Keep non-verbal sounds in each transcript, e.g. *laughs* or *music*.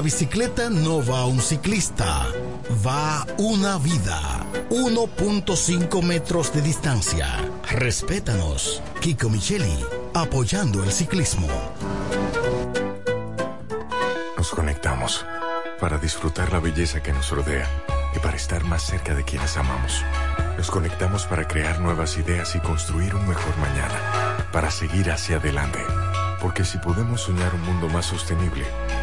la bicicleta no va un ciclista, va una vida. 1.5 metros de distancia. Respétanos. Kiko Micheli, apoyando el ciclismo. Nos conectamos para disfrutar la belleza que nos rodea y para estar más cerca de quienes amamos. Nos conectamos para crear nuevas ideas y construir un mejor mañana, para seguir hacia adelante. Porque si podemos soñar un mundo más sostenible,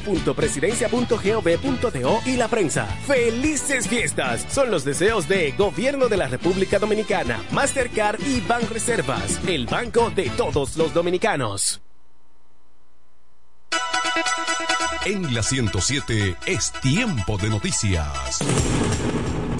www.presidencia.gov.do y la prensa. ¡Felices fiestas! Son los deseos de Gobierno de la República Dominicana, Mastercard y Banreservas, el banco de todos los dominicanos. En la 107 es tiempo de noticias.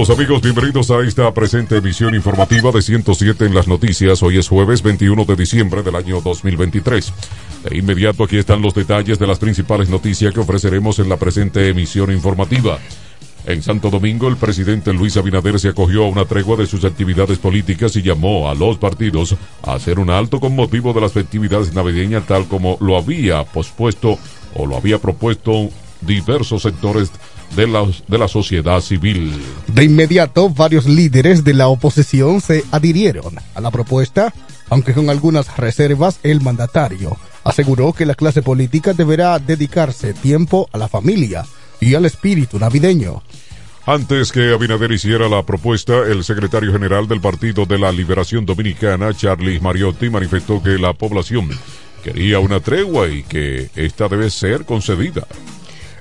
Saludos amigos, bienvenidos a esta presente emisión informativa de 107 en las noticias. Hoy es jueves 21 de diciembre del año 2023. De inmediato aquí están los detalles de las principales noticias que ofreceremos en la presente emisión informativa. En Santo Domingo, el presidente Luis Abinader se acogió a una tregua de sus actividades políticas y llamó a los partidos a hacer un alto con motivo de las festividades navideñas tal como lo había pospuesto o lo había propuesto diversos sectores de la, de la sociedad civil. De inmediato, varios líderes de la oposición se adhirieron a la propuesta aunque con algunas reservas, el mandatario aseguró que la clase política deberá dedicarse tiempo a la familia y al espíritu navideño. Antes que Abinader hiciera la propuesta, el secretario general del Partido de la Liberación Dominicana, Charlie Mariotti, manifestó que la población quería una tregua y que esta debe ser concedida.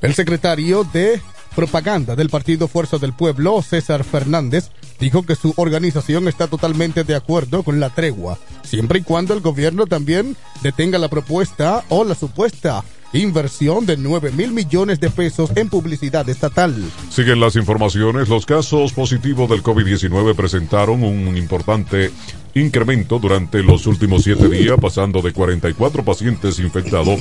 El secretario de propaganda del Partido Fuerza del Pueblo, César Fernández, dijo que su organización está totalmente de acuerdo con la tregua, siempre y cuando el gobierno también detenga la propuesta o la supuesta inversión de 9 mil millones de pesos en publicidad estatal. Siguen las informaciones. Los casos positivos del COVID-19 presentaron un importante incremento durante los últimos siete días, pasando de 44 pacientes infectados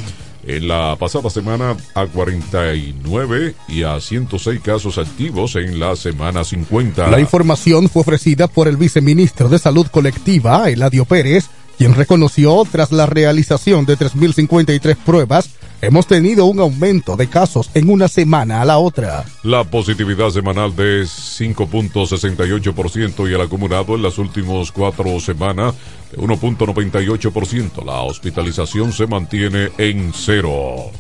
en la pasada semana a 49 y a 106 casos activos en la semana 50. La información fue ofrecida por el viceministro de Salud Colectiva, Eladio Pérez, quien reconoció tras la realización de 3.053 pruebas hemos tenido un aumento de casos en una semana a la otra. La positividad semanal de 5.68% y el acumulado en las últimas cuatro semanas de 1.98%. La hospitalización se mantiene en cero.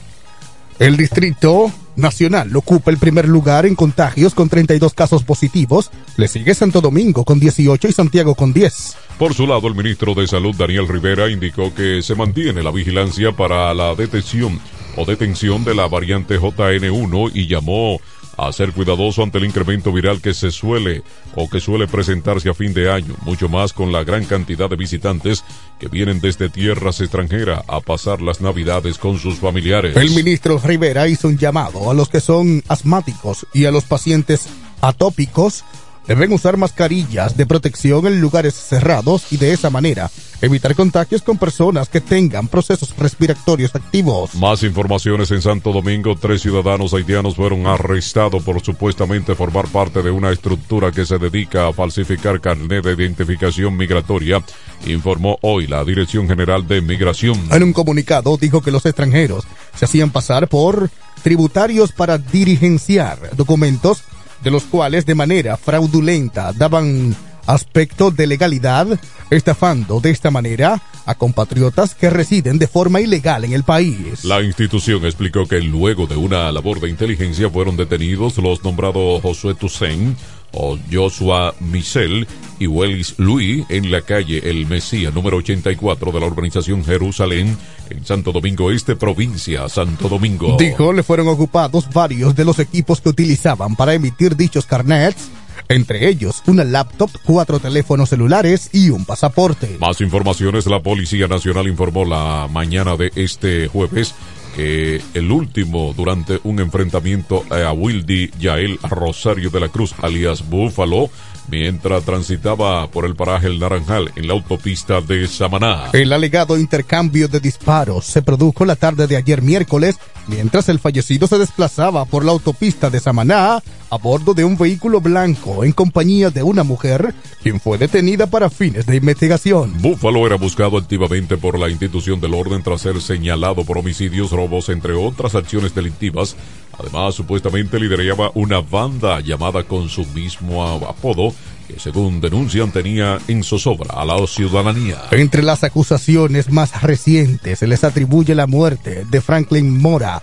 El Distrito Nacional ocupa el primer lugar en contagios con 32 casos positivos. Le sigue Santo Domingo con 18 y Santiago con 10. Por su lado, el ministro de Salud, Daniel Rivera, indicó que se mantiene la vigilancia para la detección o detención de la variante JN1 y llamó a ser cuidadoso ante el incremento viral que se suele o que suele presentarse a fin de año, mucho más con la gran cantidad de visitantes que vienen desde tierras extranjeras a pasar las navidades con sus familiares. El ministro Rivera hizo un llamado a los que son asmáticos y a los pacientes atópicos deben usar mascarillas de protección en lugares cerrados y de esa manera evitar contagios con personas que tengan procesos respiratorios activos. Más informaciones en Santo Domingo. Tres ciudadanos haitianos fueron arrestados por supuestamente formar parte de una estructura que se dedica a falsificar carnet de identificación migratoria, informó hoy la Dirección General de Migración. En un comunicado dijo que los extranjeros se hacían pasar por tributarios para dirigenciar documentos de los cuales de manera fraudulenta daban aspecto de legalidad, estafando de esta manera a compatriotas que residen de forma ilegal en el país. La institución explicó que luego de una labor de inteligencia fueron detenidos los nombrados Josué Toussaint, o Joshua Michel y Wellis Louis en la calle El Mesía número 84 de la urbanización Jerusalén en Santo Domingo Este, provincia Santo Domingo. Dijo, le fueron ocupados varios de los equipos que utilizaban para emitir dichos carnets entre ellos una laptop, cuatro teléfonos celulares y un pasaporte. Más informaciones, la Policía Nacional informó la mañana de este jueves que el último durante un enfrentamiento a Wildy Yael Rosario de la Cruz, alias Búfalo, mientras transitaba por el paraje El Naranjal en la autopista de Samaná. El alegado intercambio de disparos se produjo la tarde de ayer miércoles mientras el fallecido se desplazaba por la autopista de Samaná a bordo de un vehículo blanco en compañía de una mujer quien fue detenida para fines de investigación. Búfalo era buscado activamente por la institución del orden tras ser señalado por homicidios, robos, entre otras acciones delictivas. Además, supuestamente lideraba una banda llamada con su mismo apodo que según denuncian tenía en zozobra a la ciudadanía. Entre las acusaciones más recientes se les atribuye la muerte de Franklin Mora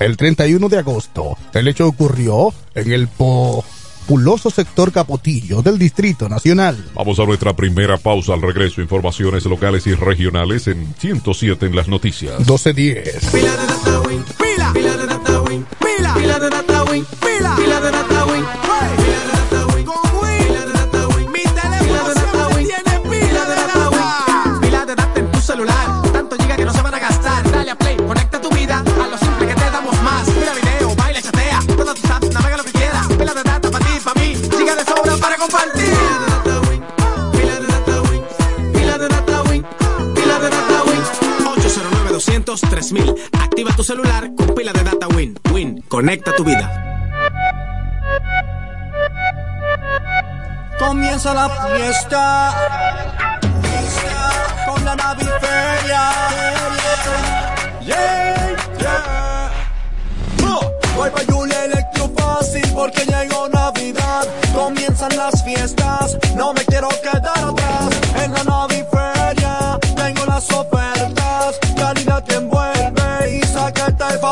el 31 de agosto. El hecho ocurrió en el populoso sector Capotillo del Distrito Nacional. Vamos a nuestra primera pausa al regreso. Informaciones locales y regionales en 107 en las noticias. 1210. Pila de data win, pila, pila de data win, pila, pila de data win, pila, pila de data win, pila de data win, con win, pila de data win, mi teléfono tiene pila de data win, pila de data en tu celular, tanto giga que no se van a gastar, dale a play, conecta tu vida a lo simple que te damos más, mira video, baila, chatea, todas tus apps, navega lo que quieras, pila de data para ti, para mí, giga de sobra para compartir, pila de data win, pila de data win, pila de data win, 809 200 3000 Activa tu celular con pila de data Win. Win, conecta tu vida. Comienza la fiesta con la naviferia. Yeah, yeah. Oh, Voy pa' Julia Electro fácil porque llegó Navidad. Comienzan las fiestas, no me quiero quedar atrás en la naviferia.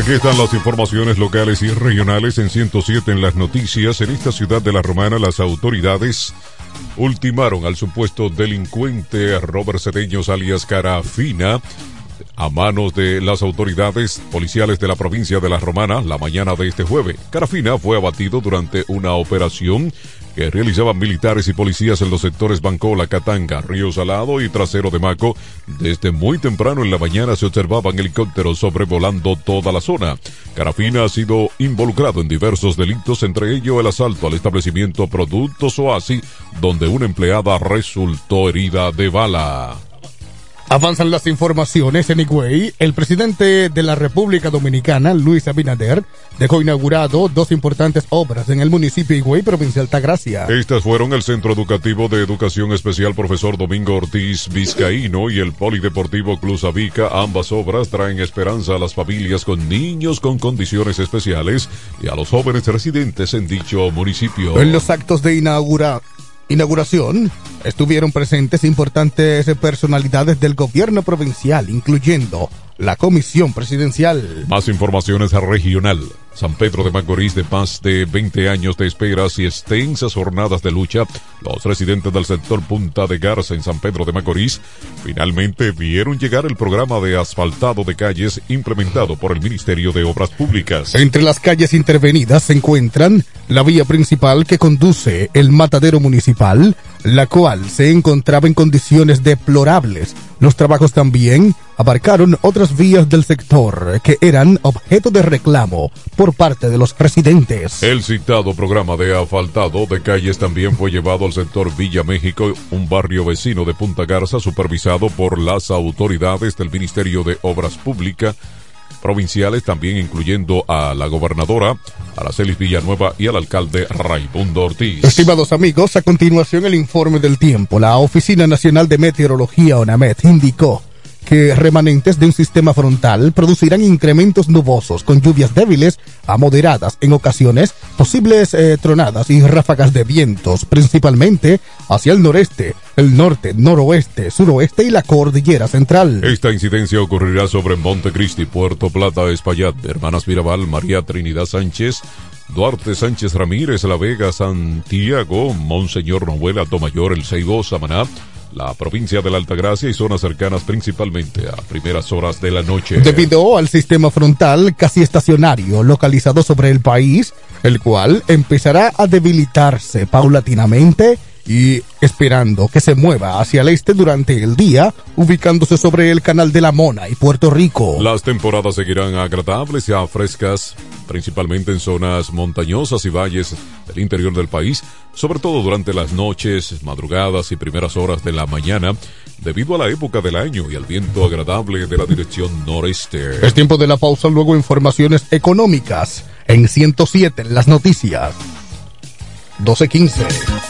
Aquí están las informaciones locales y regionales en 107 en las noticias. En esta ciudad de La Romana, las autoridades ultimaron al supuesto delincuente Robert Cedeños alias Carafina a manos de las autoridades policiales de la provincia de La Romana la mañana de este jueves. Carafina fue abatido durante una operación que realizaban militares y policías en los sectores Bancola, Catanga, Río Salado y Trasero de Maco. Desde muy temprano en la mañana se observaban helicópteros sobrevolando toda la zona. Carafina ha sido involucrado en diversos delitos, entre ellos el asalto al establecimiento Productos Oasi, donde una empleada resultó herida de bala. Avanzan las informaciones en Higüey. El presidente de la República Dominicana, Luis Abinader, dejó inaugurado dos importantes obras en el municipio de Higüey, provincia de Altagracia. Estas fueron el Centro Educativo de Educación Especial Profesor Domingo Ortiz Vizcaíno y el Polideportivo Club Avica. Ambas obras traen esperanza a las familias con niños con condiciones especiales y a los jóvenes residentes en dicho municipio. En los actos de inaugura inauguración. Estuvieron presentes importantes personalidades del gobierno provincial, incluyendo la comisión presidencial. Más informaciones a regional. San Pedro de Macorís, de más de 20 años de esperas y extensas jornadas de lucha, los residentes del sector Punta de Garza en San Pedro de Macorís finalmente vieron llegar el programa de asfaltado de calles implementado por el Ministerio de Obras Públicas. Entre las calles intervenidas se encuentran la vía principal que conduce el matadero municipal, la cual se encontraba en condiciones deplorables. Los trabajos también abarcaron otras vías del sector que eran objeto de reclamo por parte de los residentes. El citado programa de asfaltado de calles también fue llevado al sector Villa México, un barrio vecino de Punta Garza supervisado por las autoridades del Ministerio de Obras Públicas provinciales, también incluyendo a la gobernadora Araceli Villanueva y al alcalde Raimundo Ortiz. Estimados amigos, a continuación el informe del tiempo. La Oficina Nacional de Meteorología, ONAMET, indicó que remanentes de un sistema frontal producirán incrementos nubosos con lluvias débiles a moderadas en ocasiones, posibles eh, tronadas y ráfagas de vientos, principalmente hacia el noreste, el norte, noroeste, suroeste y la cordillera central. Esta incidencia ocurrirá sobre Montecristi, Puerto Plata, Espaillat, Hermanas Mirabal, María Trinidad Sánchez, Duarte Sánchez Ramírez, La Vega, Santiago, Monseñor Novuela, Tomayor, El Seibo, Samaná, la provincia de la Altagracia y zonas cercanas principalmente a primeras horas de la noche. Debido al sistema frontal casi estacionario localizado sobre el país, el cual empezará a debilitarse paulatinamente y esperando que se mueva hacia el este durante el día, ubicándose sobre el canal de la Mona y Puerto Rico. Las temporadas seguirán agradables y frescas, principalmente en zonas montañosas y valles del interior del país, sobre todo durante las noches, madrugadas y primeras horas de la mañana, debido a la época del año y al viento agradable de la dirección noreste. Es tiempo de la pausa, luego informaciones económicas en 107 en las noticias. 1215.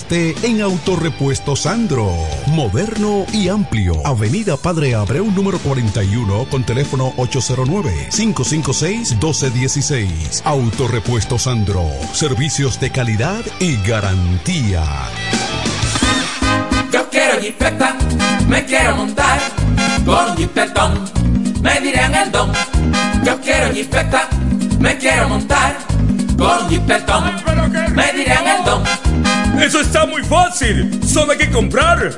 en Autorepuesto Sandro. moderno y amplio. Avenida Padre Abreu número 41 con teléfono 809-556-1216. Autorepuesto Sandro. Servicios de calidad y garantía. Yo quiero jipeta, me quiero montar con jipetón, me dirán el don. Yo quiero jipeta, me quiero montar con jipetón, me dirán el don. Eso está muy fácil, solo hay que comprar.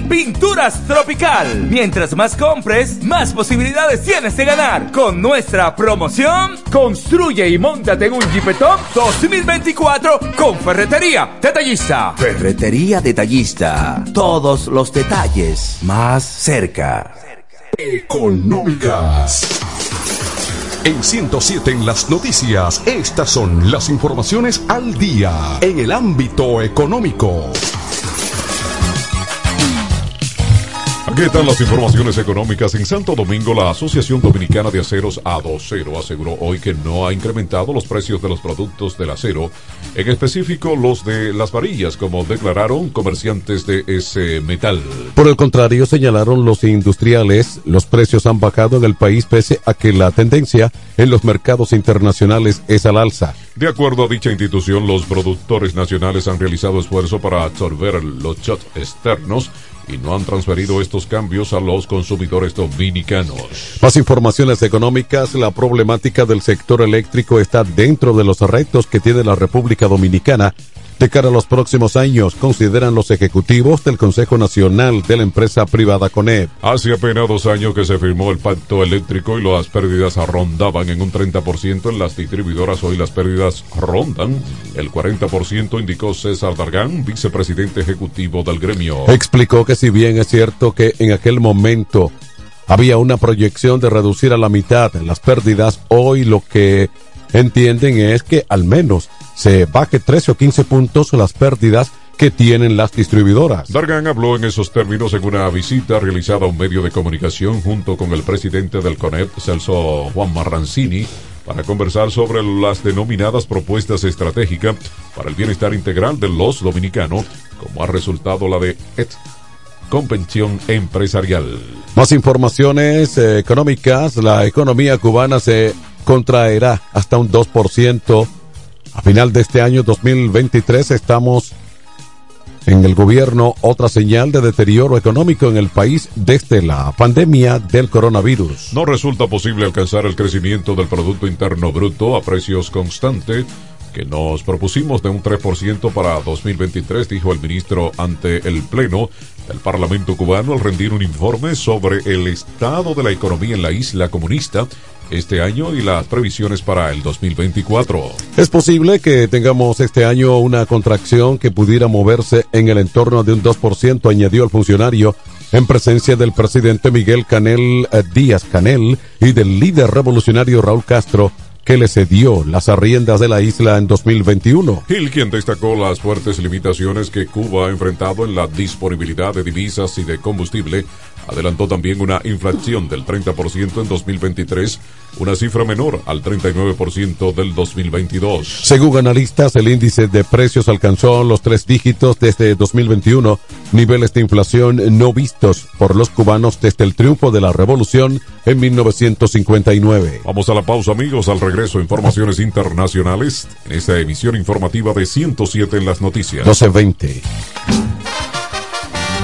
Pinturas Tropical. Mientras más compres, más posibilidades tienes de ganar. Con nuestra promoción, construye y montate en un Jeepetop 2024 con Ferretería Detallista. Ferretería Detallista. Todos los detalles más cerca. Económicas. En 107 en las noticias, estas son las informaciones al día en el ámbito económico. Aquí están las informaciones económicas. En Santo Domingo, la Asociación Dominicana de Aceros A2Cero aseguró hoy que no ha incrementado los precios de los productos del acero, en específico los de las varillas, como declararon comerciantes de ese metal. Por el contrario, señalaron los industriales, los precios han bajado en el país pese a que la tendencia en los mercados internacionales es al alza. De acuerdo a dicha institución, los productores nacionales han realizado esfuerzo para absorber los shots externos y no han transferido estos cambios a los consumidores dominicanos. Más informaciones económicas, la problemática del sector eléctrico está dentro de los retos que tiene la República Dominicana de cara a los próximos años, consideran los ejecutivos del Consejo Nacional de la empresa privada CONEP. Hace apenas dos años que se firmó el pacto eléctrico y las pérdidas rondaban en un 30% en las distribuidoras. Hoy las pérdidas rondan el 40%, indicó César Dargán, vicepresidente ejecutivo del gremio. Explicó que si bien es cierto que en aquel momento había una proyección de reducir a la mitad las pérdidas, hoy lo que entienden es que al menos se baje 13 o 15 puntos las pérdidas que tienen las distribuidoras. Dargan habló en esos términos en una visita realizada a un medio de comunicación junto con el presidente del CONEP, Celso Juan Marrancini, para conversar sobre las denominadas propuestas estratégicas para el bienestar integral de los dominicanos, como ha resultado la de ET, Convención Empresarial. Más informaciones eh, económicas, la economía cubana se contraerá hasta un 2% a final de este año 2023 estamos en el gobierno otra señal de deterioro económico en el país desde la pandemia del coronavirus. No resulta posible alcanzar el crecimiento del Producto Interno Bruto a precios constantes que nos propusimos de un 3% para 2023, dijo el ministro ante el Pleno del Parlamento cubano al rendir un informe sobre el estado de la economía en la isla comunista este año y las previsiones para el 2024. Es posible que tengamos este año una contracción que pudiera moverse en el entorno de un 2%, añadió el funcionario en presencia del presidente Miguel Canel eh, Díaz Canel y del líder revolucionario Raúl Castro que le cedió las arriendas de la isla en 2021. Gil, quien destacó las fuertes limitaciones que Cuba ha enfrentado en la disponibilidad de divisas y de combustible, adelantó también una inflación del 30% en 2023, una cifra menor al 39% del 2022. Según analistas, el índice de precios alcanzó los tres dígitos desde 2021, niveles de inflación no vistos por los cubanos desde el triunfo de la revolución en 1959. Vamos a la pausa amigos, al regreso informaciones internacionales en esta emisión informativa de 107 en las noticias. 1220.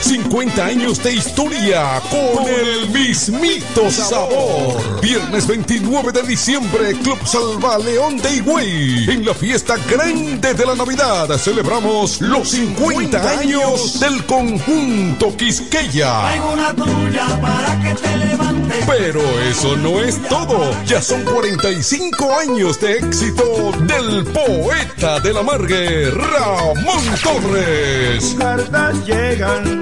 50 años de historia con el mismito sabor. Viernes 29 de diciembre, Club Salva León de Higüey. En la fiesta grande de la Navidad celebramos los 50 años del conjunto Quisqueya. una tuya para que te levantes. Pero eso no es todo. Ya son 45 años de éxito del poeta de la Margue, Ramón Torres. Cartas llegan.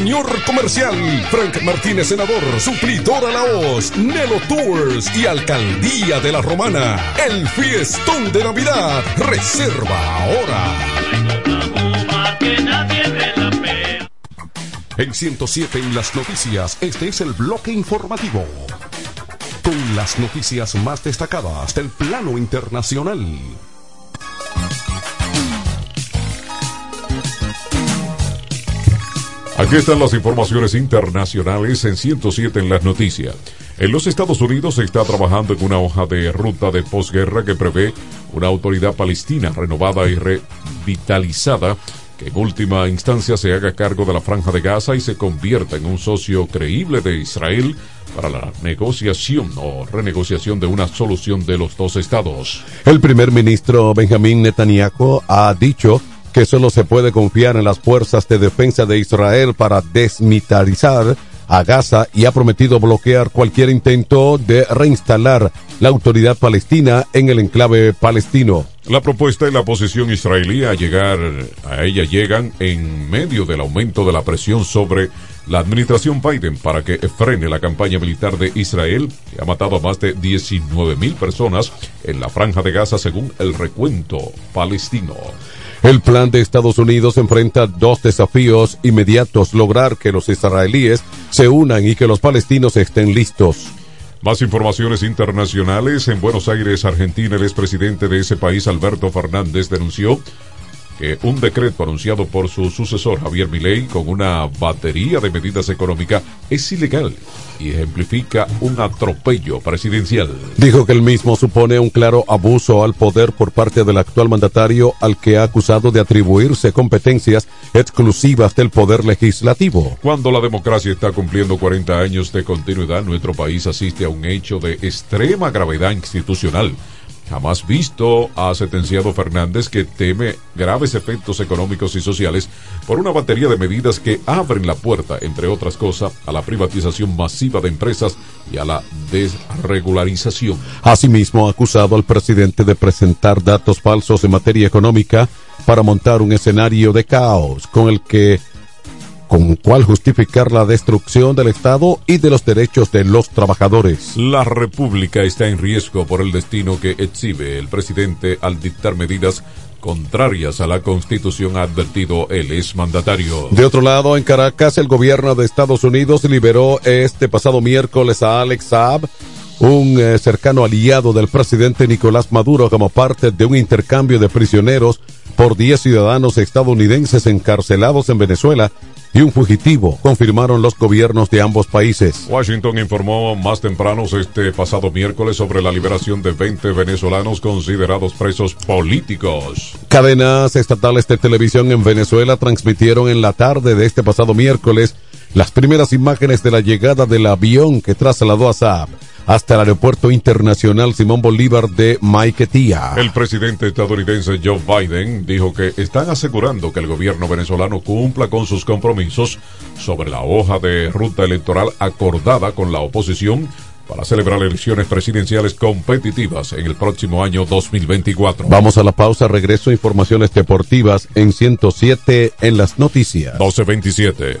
Ruiseñor Comercial. Frank Martínez, senador, suplidor a la hoz, Nelo Tours y Alcaldía de la Romana. El fiestón de Navidad. Reserva ahora. En 107 en las noticias, este es el bloque informativo. Con las noticias más destacadas del plano internacional. Aquí están las informaciones internacionales en 107 en las noticias. En los Estados Unidos se está trabajando en una hoja de ruta de posguerra que prevé una autoridad palestina renovada y revitalizada que en última instancia se haga cargo de la franja de Gaza y se convierta en un socio creíble de Israel para la negociación o renegociación de una solución de los dos estados. El primer ministro Benjamín Netanyahu ha dicho que solo se puede confiar en las fuerzas de defensa de Israel para desmilitarizar a Gaza y ha prometido bloquear cualquier intento de reinstalar la autoridad palestina en el enclave palestino. La propuesta y la posición israelí a llegar a ella llegan en medio del aumento de la presión sobre la administración Biden para que frene la campaña militar de Israel, que ha matado a más de 19 mil personas en la franja de Gaza según el recuento palestino. El plan de Estados Unidos enfrenta dos desafíos inmediatos, lograr que los israelíes se unan y que los palestinos estén listos. Más informaciones internacionales. En Buenos Aires, Argentina, el expresidente de ese país, Alberto Fernández, denunció un decreto anunciado por su sucesor, Javier Milei, con una batería de medidas económicas, es ilegal y ejemplifica un atropello presidencial. Dijo que el mismo supone un claro abuso al poder por parte del actual mandatario al que ha acusado de atribuirse competencias exclusivas del poder legislativo. Cuando la democracia está cumpliendo 40 años de continuidad, nuestro país asiste a un hecho de extrema gravedad institucional jamás visto, ha sentenciado Fernández que teme graves efectos económicos y sociales por una batería de medidas que abren la puerta, entre otras cosas, a la privatización masiva de empresas y a la desregularización. Asimismo, ha acusado al presidente de presentar datos falsos en materia económica para montar un escenario de caos con el que con cual justificar la destrucción del Estado y de los derechos de los trabajadores. La República está en riesgo por el destino que exhibe el presidente al dictar medidas contrarias a la Constitución, ha advertido el exmandatario. De otro lado, en Caracas, el gobierno de Estados Unidos liberó este pasado miércoles a Alex Saab, un eh, cercano aliado del presidente Nicolás Maduro como parte de un intercambio de prisioneros por 10 ciudadanos estadounidenses encarcelados en Venezuela y un fugitivo, confirmaron los gobiernos de ambos países. Washington informó más temprano este pasado miércoles sobre la liberación de 20 venezolanos considerados presos políticos. Cadenas estatales de televisión en Venezuela transmitieron en la tarde de este pasado miércoles las primeras imágenes de la llegada del avión que trasladó a Saab hasta el Aeropuerto Internacional Simón Bolívar de Maiquetía. El presidente estadounidense Joe Biden dijo que están asegurando que el gobierno venezolano cumpla con sus compromisos sobre la hoja de ruta electoral acordada con la oposición para celebrar elecciones presidenciales competitivas en el próximo año 2024. Vamos a la pausa, regreso a informaciones deportivas en 107 en las noticias. 1227.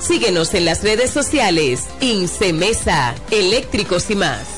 Síguenos en las redes sociales. Incemesa, eléctricos y más.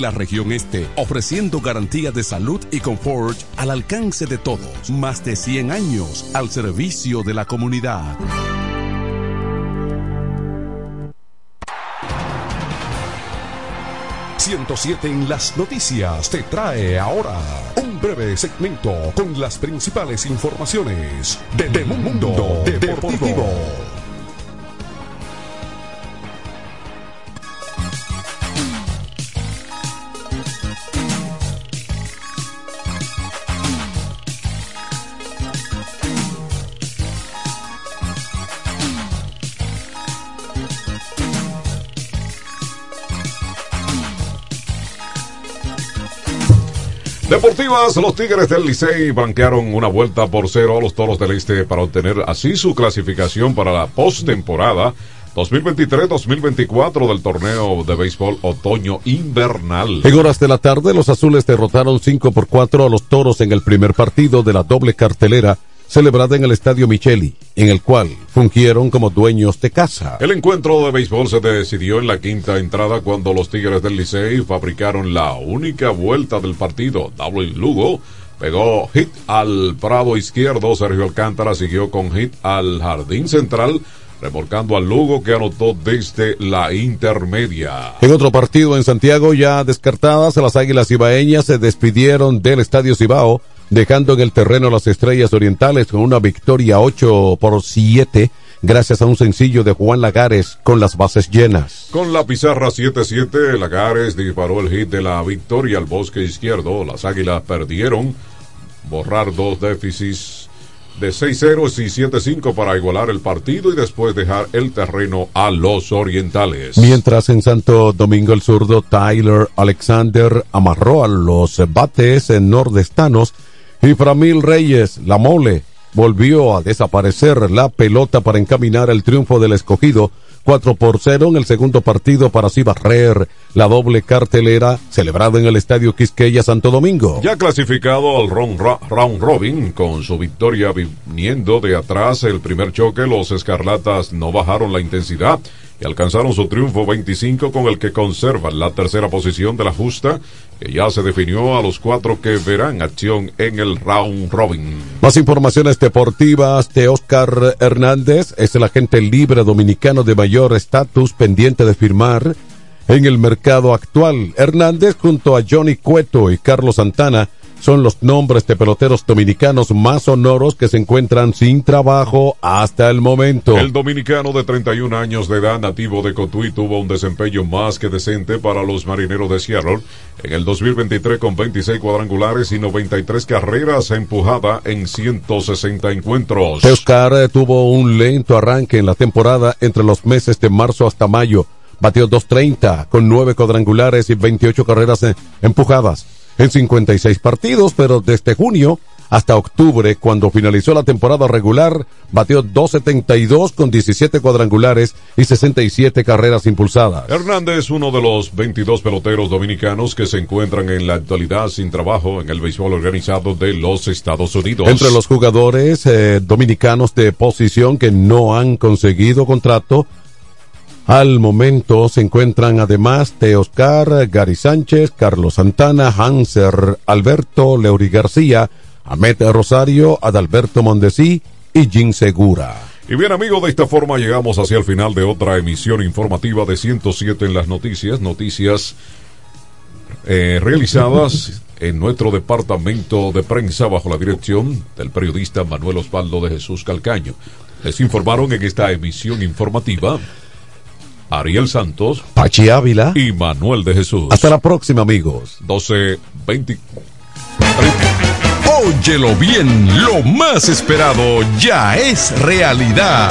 la región este, ofreciendo garantía de salud y confort al alcance de todos. Más de 100 años al servicio de la comunidad. ...107 en las noticias te trae ahora un breve segmento con las principales informaciones del mundo deportivo. Deportivas, los Tigres del Licey banquearon una vuelta por cero a los Toros del Este para obtener así su clasificación para la postemporada 2023-2024 del torneo de béisbol otoño invernal. En horas de la tarde, los azules derrotaron 5 por 4 a los toros en el primer partido de la doble cartelera celebrada en el Estadio Micheli, en el cual fungieron como dueños de casa. El encuentro de béisbol se decidió en la quinta entrada cuando los Tigres del Licey fabricaron la única vuelta del partido. W. Lugo pegó hit al prado izquierdo, Sergio Alcántara siguió con hit al jardín central, remolcando al Lugo que anotó desde la intermedia. En otro partido en Santiago, ya descartadas, las Águilas Ibaeñas se despidieron del Estadio Cibao dejando en el terreno las estrellas orientales con una victoria 8 por 7 gracias a un sencillo de Juan Lagares con las bases llenas. Con la pizarra 7-7, Lagares disparó el hit de la victoria al bosque izquierdo. Las águilas perdieron, borrar dos déficits de 6-0 y 7-5 para igualar el partido y después dejar el terreno a los orientales. Mientras en Santo Domingo el zurdo Tyler Alexander amarró a los bates nordestanos y Framil Reyes, la mole, volvió a desaparecer la pelota para encaminar el triunfo del escogido 4 por 0 en el segundo partido para así barrer la doble cartelera celebrada en el Estadio Quisqueya Santo Domingo. Ya clasificado al round, round robin con su victoria viniendo de atrás el primer choque, los escarlatas no bajaron la intensidad y alcanzaron su triunfo 25 con el que conservan la tercera posición de la justa que ya se definió a los cuatro que verán acción en el round robin. Más informaciones deportivas de Oscar Hernández, es el agente libre dominicano de mayor estatus pendiente de firmar en el mercado actual. Hernández junto a Johnny Cueto y Carlos Santana son los nombres de peloteros dominicanos más sonoros que se encuentran sin trabajo hasta el momento. El dominicano de 31 años de edad, nativo de Cotuí, tuvo un desempeño más que decente para los marineros de Seattle en el 2023 con 26 cuadrangulares y 93 carreras empujada en 160 encuentros. Oscar tuvo un lento arranque en la temporada entre los meses de marzo hasta mayo. Batió 230 con 9 cuadrangulares y 28 carreras empujadas en 56 partidos, pero desde junio hasta octubre, cuando finalizó la temporada regular, batió 272 con 17 cuadrangulares y 67 carreras impulsadas. Hernández es uno de los 22 peloteros dominicanos que se encuentran en la actualidad sin trabajo en el béisbol organizado de los Estados Unidos. Entre los jugadores eh, dominicanos de posición que no han conseguido contrato, al momento se encuentran además de Oscar, Gary Sánchez, Carlos Santana, Hanser, Alberto, Leury García, Ahmed Rosario, Adalberto Mondesí y Jim Segura. Y bien amigos, de esta forma llegamos hacia el final de otra emisión informativa de 107 en las noticias, noticias eh, realizadas *laughs* en nuestro departamento de prensa bajo la dirección del periodista Manuel Osvaldo de Jesús Calcaño. Les informaron en esta emisión informativa Ariel Santos, Pachi Ávila y Manuel de Jesús. Hasta la próxima, amigos. 12, 20. Óyelo bien, lo más esperado ya es realidad.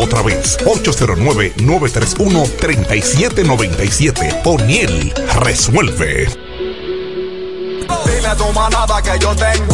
otra vez. 809-931-3797. O'Neill resuelve. Dile a tu manada que yo tengo.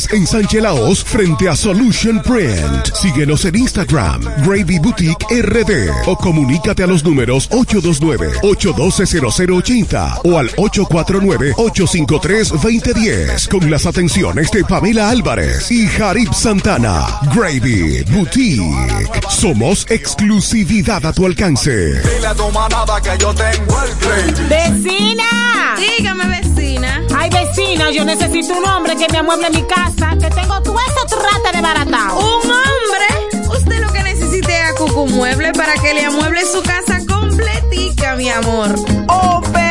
en Sánchez Laos, frente a Solution Print. Síguenos en Instagram, Gravy Boutique RD o comunícate a los números 829-812-0080 o al 849-853-2010 con las atenciones de Pamela Álvarez y Jarib Santana. Gravy Boutique. Somos exclusividad a tu alcance. Dile a tu manada que yo tengo el gravy. ¡Vecina! Dígame, vecina. Ay, vecina, yo necesito un hombre que me amueble mi casa, que tengo todo eso trata de baratao. ¿Un hombre? Usted lo que necesite es a Cucu Mueble para que le amueble su casa completica, mi amor. Oh, pero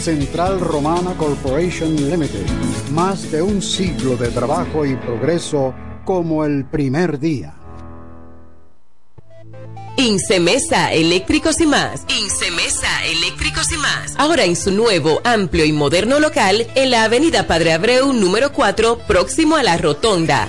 Central Romana Corporation Limited. Más de un siglo de trabajo y progreso como el primer día. Incemesa Eléctricos y más. Incemesa Eléctricos y más. Ahora en su nuevo, amplio y moderno local en la Avenida Padre Abreu número 4, próximo a la Rotonda.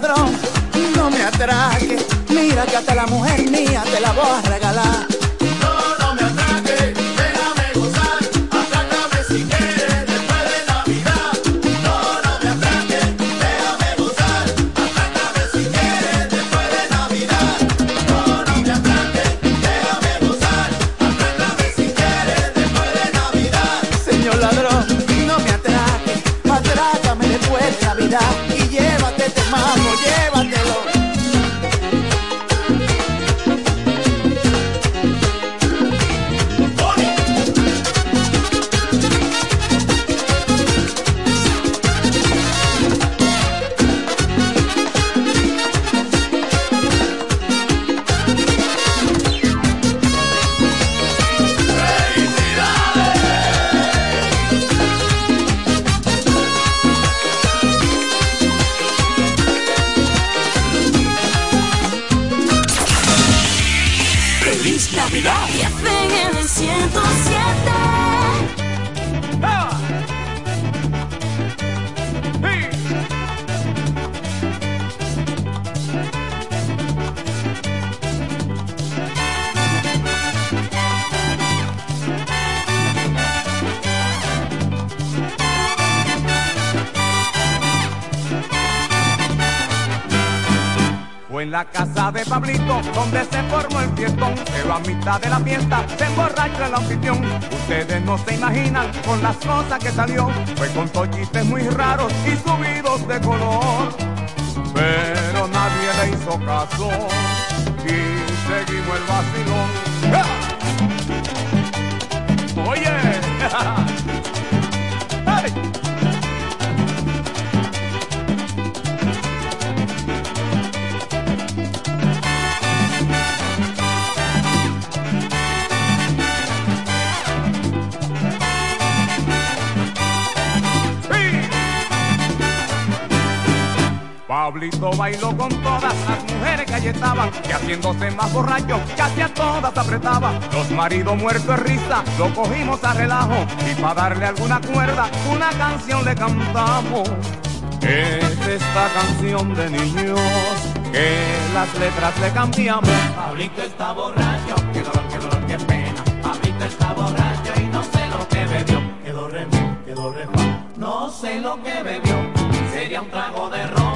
no me atraque. Mira que hasta la mujer mía te la voy a regalar. En la casa de Pablito donde se formó el fiestón, pero a mitad de la fiesta se emborrachó el anfitrión. Ustedes no se imaginan con las cosas que salió, fue con tollites muy raros y subidos de color. Pero nadie le hizo caso y seguimos el vacilón. Pablito bailó con todas las mujeres que allí estaban y haciéndose más borracho, casi a todas apretaba. Los maridos muertos de risa, lo cogimos a relajo y para darle alguna cuerda, una canción le cantamos. Es esta canción de niños que las letras le cambiamos. Pablito está borracho, qué dolor, qué dolor, qué pena. Pablito está borracho y no sé lo que bebió. Quedó re quedó re. No sé lo que bebió. Sería un trago de romo.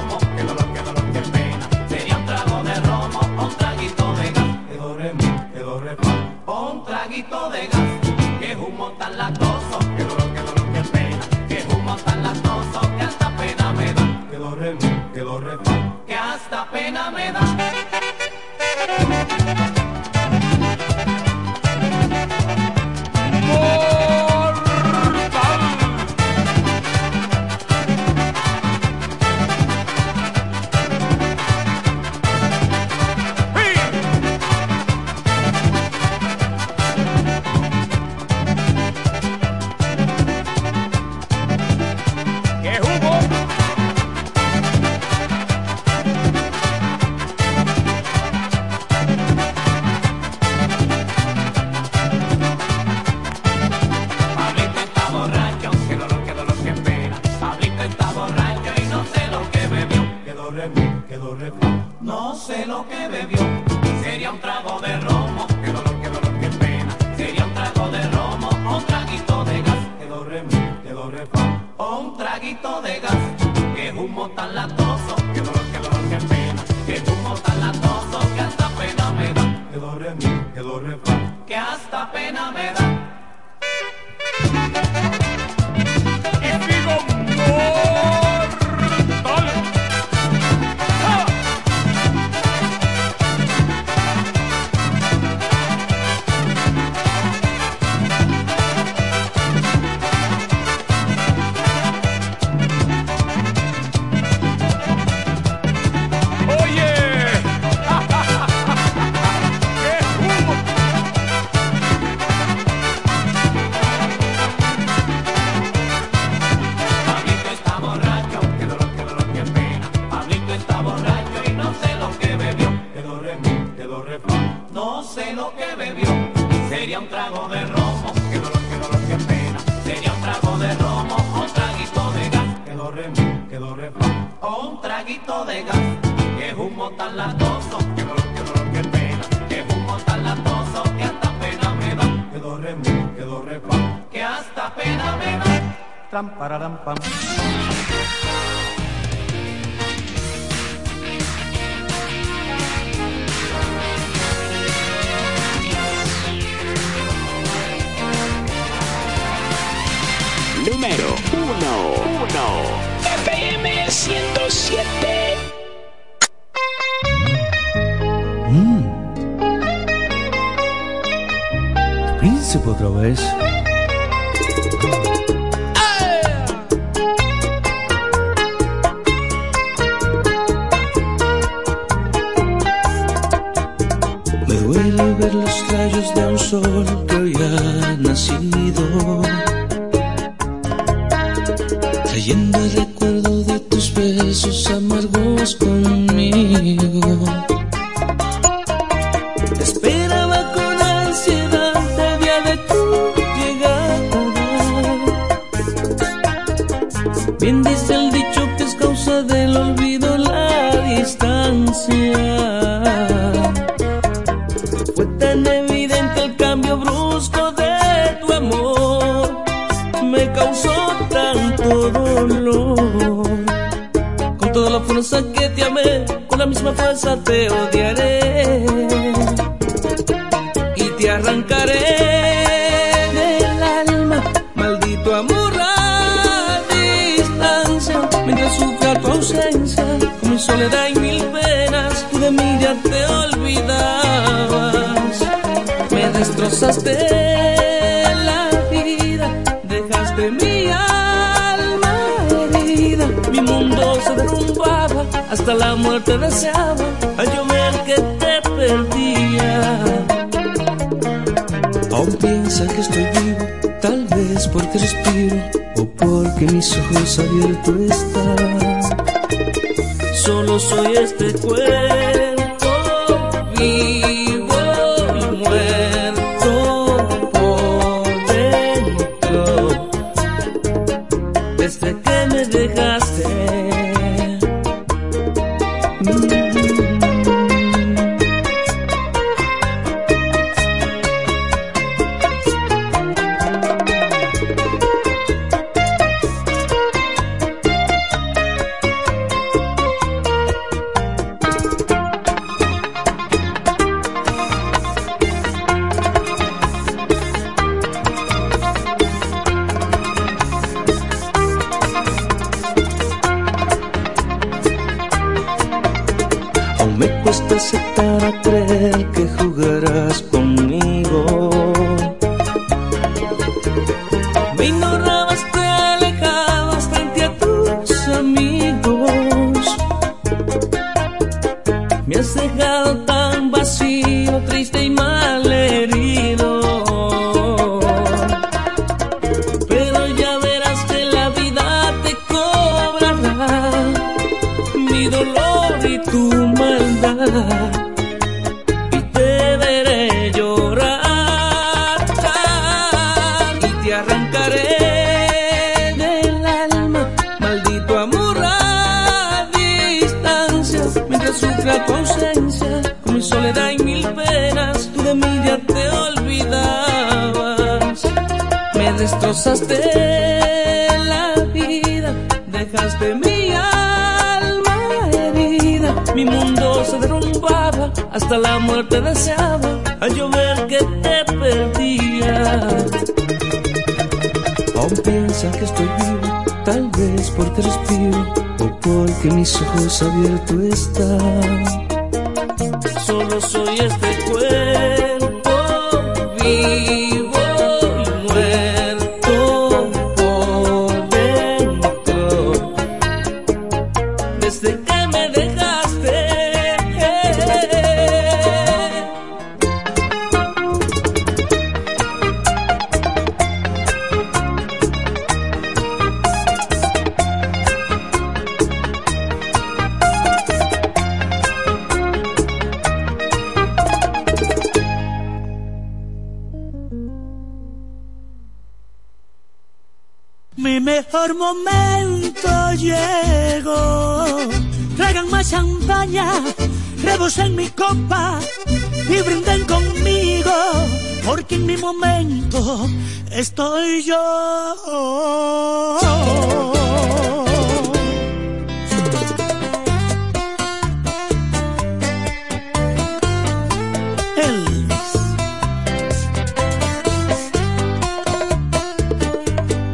número 1. 1. FM 107. Mm. Príncipe otra vez. Me duele ver los rayos de un sol que hoy ha nacido trayendo el recuerdo de tus besos amargos conmigo. te odiaré y te arrancaré del alma, maldito amor a distancia, mientras sufra tu ausencia, con mi soledad y mil penas, tú de mí ya te olvidabas, me destrozaste. te deseaba que te perdía. Aún piensa que estoy vivo, tal vez porque respiro o porque mis ojos abiertos están. Solo soy este cuerpo. Estoy yo.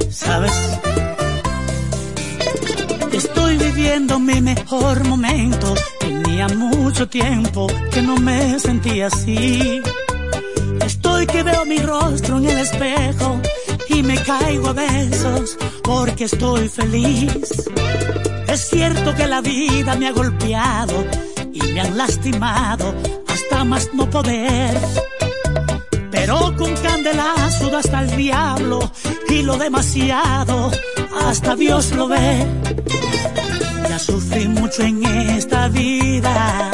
¿Sabes? Estoy viviendo mi mejor momento. Tenía mucho tiempo que no me sentía así. Estoy que veo mi rostro en el espejo y me caigo a besos porque estoy feliz. Es cierto que la vida me ha golpeado y me han lastimado hasta más no poder. Pero con candelazo hasta el diablo y lo demasiado hasta Dios lo ve. Ya sufrí mucho en esta vida,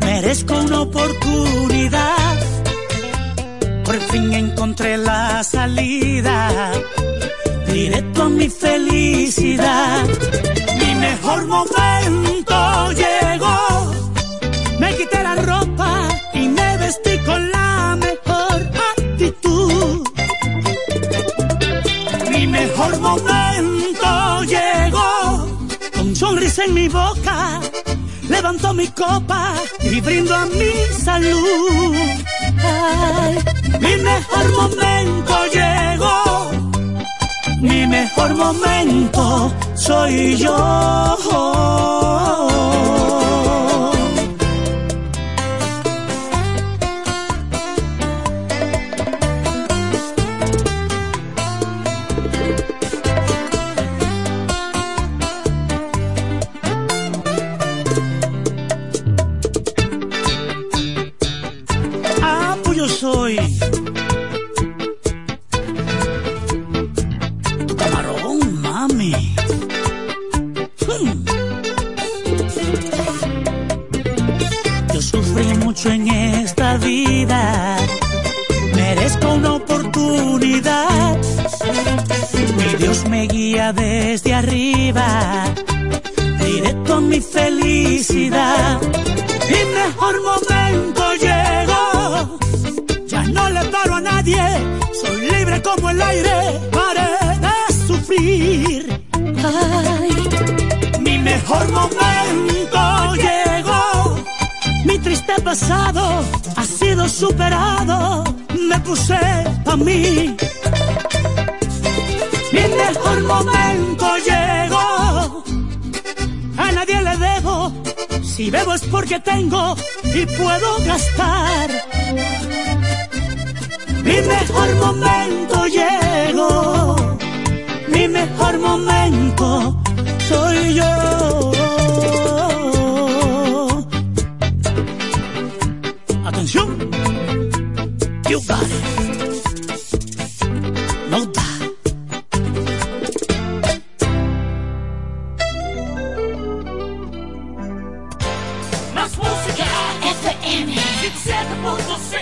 merezco una oportunidad. Fin encontré la salida, directo a mi felicidad. Mi mejor momento llegó, me quité la ropa y me vestí con la mejor actitud. Mi mejor momento llegó, con sonrisa en mi boca, levanto mi copa y brindo a mi salud. Mi mejor momento llegó, mi mejor momento soy yo. Superado, me puse a mí. Mi mejor momento llegó, a nadie le debo, si bebo es porque tengo y puedo gastar. Mi mejor momento llegó, mi mejor momento soy yo. Más música. FM 17.5.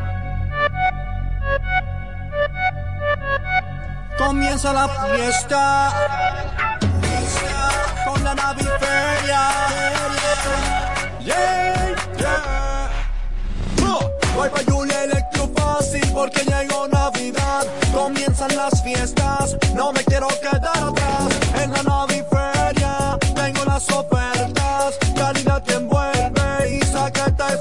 Comienza la fiesta con la naviferia. Yeah, yeah. Voy pa' Julia Electro Fácil porque llegó Navidad. Comienzan las fiestas, no me quiero quedar atrás. En la naviferia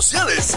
sociales.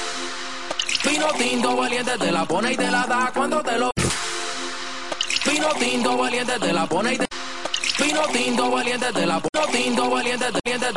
Vino tinto valiente te la pone y te la da cuando te lo. Vino tinto valiente te la pone y te. Vino tinto valiente te la pone. Vino tinto valiente te.